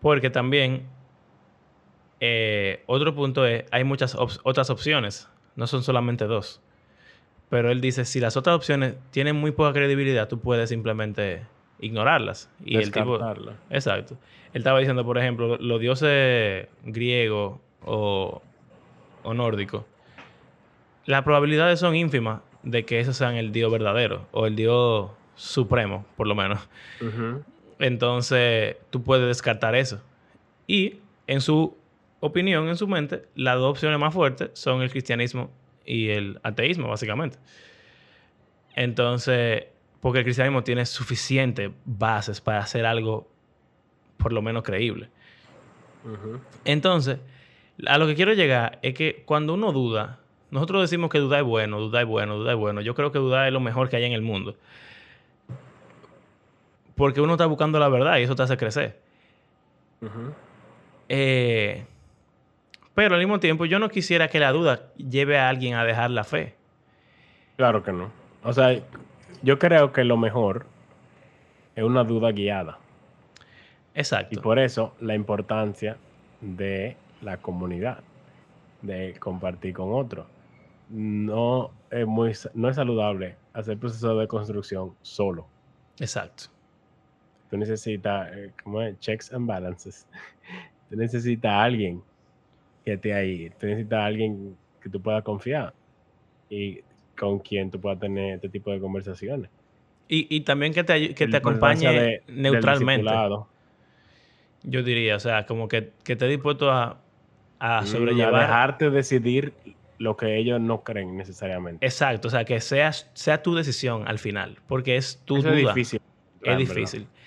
Porque también eh, otro punto es, hay muchas op- otras opciones, no son solamente dos. Pero él dice, si las otras opciones tienen muy poca credibilidad, tú puedes simplemente ignorarlas. Y el tipo, exacto. Él estaba diciendo, por ejemplo, los dioses griegos o, o nórdicos, las probabilidades son ínfimas de que esos sean el Dios verdadero o el Dios supremo, por lo menos. Entonces, tú puedes descartar eso. Y en su opinión, en su mente, las dos opciones más fuertes son el cristianismo y el ateísmo, básicamente. Entonces, porque el cristianismo tiene suficientes bases para hacer algo por lo menos creíble. Entonces, a lo que quiero llegar es que cuando uno duda, nosotros decimos que dudar es bueno, dudar es bueno, dudar es bueno. Yo creo que dudar es lo mejor que hay en el mundo. Porque uno está buscando la verdad y eso te hace crecer. Eh, pero al mismo tiempo, yo no quisiera que la duda lleve a alguien a dejar la fe. Claro que no. O sea, yo creo que lo mejor es una duda guiada. Y Exacto. por eso la importancia de la comunidad, de compartir con otros. No es, muy, no es saludable hacer proceso de construcción solo. Exacto. Tú necesitas, eh, ¿cómo es? Checks and balances. Tú necesitas a alguien que esté ahí. Tú necesitas a alguien que tú puedas confiar y con quien tú puedas tener este tipo de conversaciones. Y, y también que te, que te acompañe de- neutralmente. Yo diría, o sea, como que, que esté dispuesto a, a sobrellevar. A dejarte decidir lo que ellos no creen necesariamente. Exacto, o sea, que sea, sea tu decisión al final, porque es tu Eso duda. es difícil. Es difícil. verdad.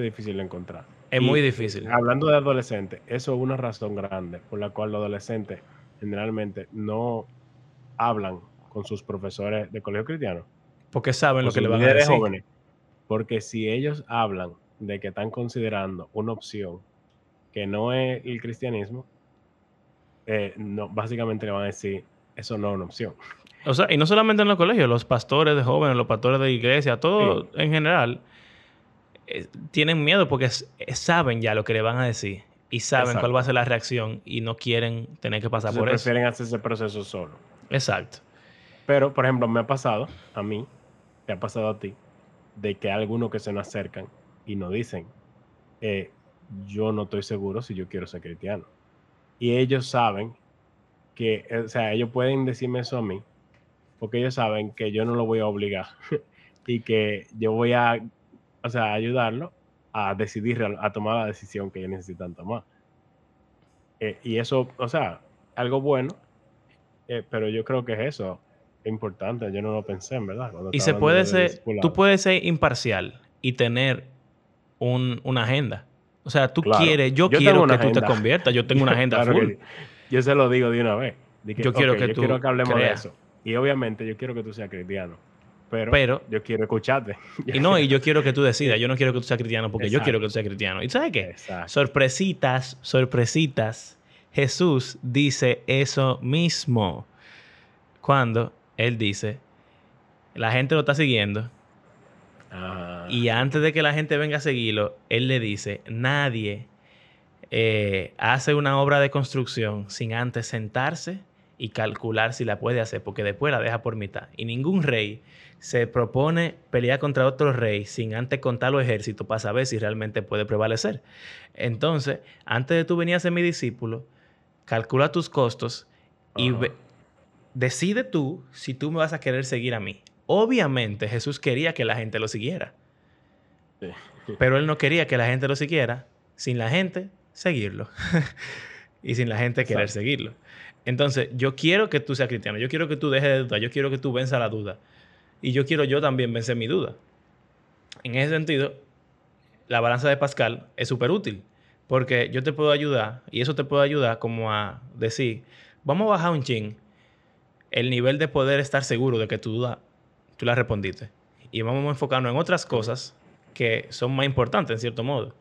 Difícil de encontrar. Es Y muy difícil. Hablando de adolescentes, eso es una razón grande por la cual los adolescentes generalmente no hablan con sus profesores de colegio cristiano. Porque saben lo que le van a decir. jóvenes. Porque si ellos hablan de que están considerando una opción que no es el cristianismo, eh, no, básicamente le van a decir, eso no es una opción. O sea, y no solamente en los colegios, los pastores de jóvenes, los pastores de iglesia, todo en general, eh, tienen miedo porque eh, saben ya lo que le van a decir y saben Exacto. cuál va a ser la reacción y no quieren tener que pasar Entonces por eso. prefieren hacer ese proceso solo. Exacto. Pero, por ejemplo, me ha pasado a mí, te ha pasado a ti, de que algunos que se nos acercan y nos dicen, eh, yo no estoy seguro si yo quiero ser cristiano. Y ellos saben que, o sea, ellos pueden decirme eso a mí, porque ellos saben que yo no lo voy a obligar y que yo voy a, o sea, ayudarlo a decidir, a tomar la decisión que ellos necesitan tomar. Eh, y eso, o sea, algo bueno, eh, pero yo creo que es eso, es importante, yo no lo pensé, en verdad. Y se puede de ser, tú puedes ser imparcial y tener un- una agenda. O sea, tú Claro. quieres, yo, Yo quiero que una tú te agenda. conviertas, yo tengo una agenda Claro full. yo se lo digo de una vez. de Yo quiero que yo tú quiero que hablemos de eso. Y obviamente yo quiero que tú seas cristiano. Pero, Pero- yo quiero escucharte. Y no, y yo quiero que tú decidas, yo no quiero que tú seas cristiano porque yo quiero que tú seas cristiano. ¿Y sabes qué? Exacto. Sorpresitas, sorpresitas. Jesús dice eso mismo. Cuando Él dice, la gente lo está siguiendo Ajá. y antes de que la gente venga a seguirlo, Él le dice, nadie eh, hace una obra de construcción sin antes sentarse y calcular si la puede hacer, porque después la deja por mitad. Y ningún rey se propone pelear contra otro rey sin antes contar los ejércitos para saber si realmente puede prevalecer. Entonces, antes de tú venir a ser mi discípulo, calcula tus costos y ve- decide tú si tú me vas a querer seguir a mí. Obviamente Jesús quería que la gente lo siguiera, Sí. pero él no quería que la gente lo siguiera sin la gente seguirlo y sin la gente querer Exacto. seguirlo. Entonces, yo quiero que tú seas cristiano, yo quiero que tú dejes de dudar, yo quiero que tú venzas la duda y yo quiero yo también vencer mi duda. En ese sentido, la balanza de Pascal es súper útil porque yo te puedo ayudar y eso te puede ayudar como a decir, vamos a bajar un chin el nivel de poder estar seguro de que tu duda tú la respondiste y vamos a enfocarnos en otras cosas que son más importantes en cierto modo.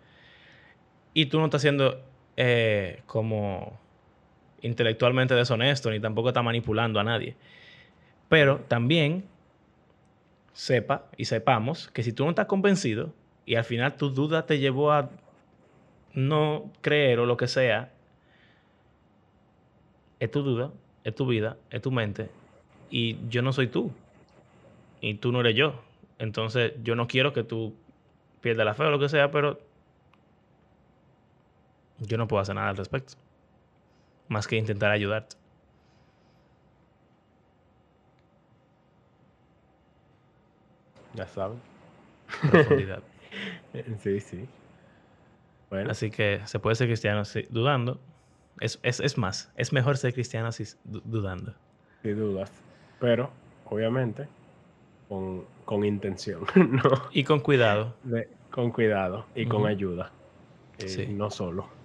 Y tú no estás siendo eh, como intelectualmente deshonesto ni tampoco estás manipulando a nadie. Pero también sepa y sepamos que si tú no estás convencido y al final tu duda te llevó a no creer o lo que sea, es tu duda, es tu vida, es tu mente y yo no soy tú y tú no eres yo. Entonces yo no quiero que tú pierdas la fe o lo que sea, pero yo no puedo hacer nada al respecto. Más que intentar ayudarte. Ya saben. Profundidad. sí, sí. Bueno. Así que se puede ser cristiano sí, dudando. Es, es, es, más, es mejor ser cristiano si, dudando. Sin dudas. Pero, obviamente, con, con intención. ¿no? Y con cuidado. con cuidado y con ayuda. Eh, no solo.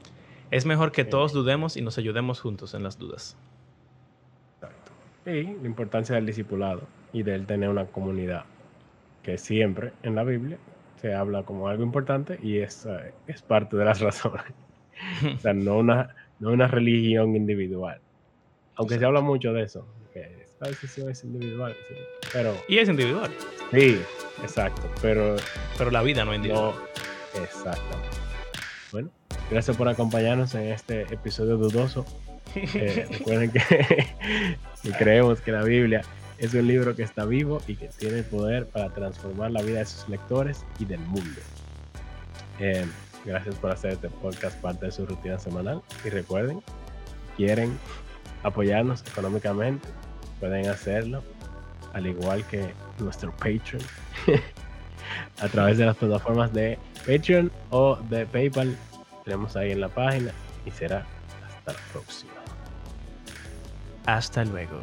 Es mejor que todos dudemos y nos ayudemos juntos en las dudas. Exacto. Y la importancia del discipulado y de él tener una comunidad que siempre en la Biblia se habla como algo importante y es, eh, es parte de las razones. o sea, no una, no una religión individual. Aunque se habla mucho de eso, esta decisión es individual. Pero, y es individual. Sí, exacto. Pero, pero la vida no es individual. exacto. Bueno, gracias por acompañarnos en este episodio dudoso. Eh, recuerden que, creemos que la Biblia es un libro que está vivo y que tiene poder para transformar la vida de sus lectores y del mundo. Eh, gracias por hacer este podcast parte de su rutina semanal. Y recuerden, quieren apoyarnos económicamente, pueden hacerlo, al igual que nuestro Patreon, a través de las plataformas de Patreon o de PayPal. Tenemos ahí en la página y será hasta la próxima. Hasta luego.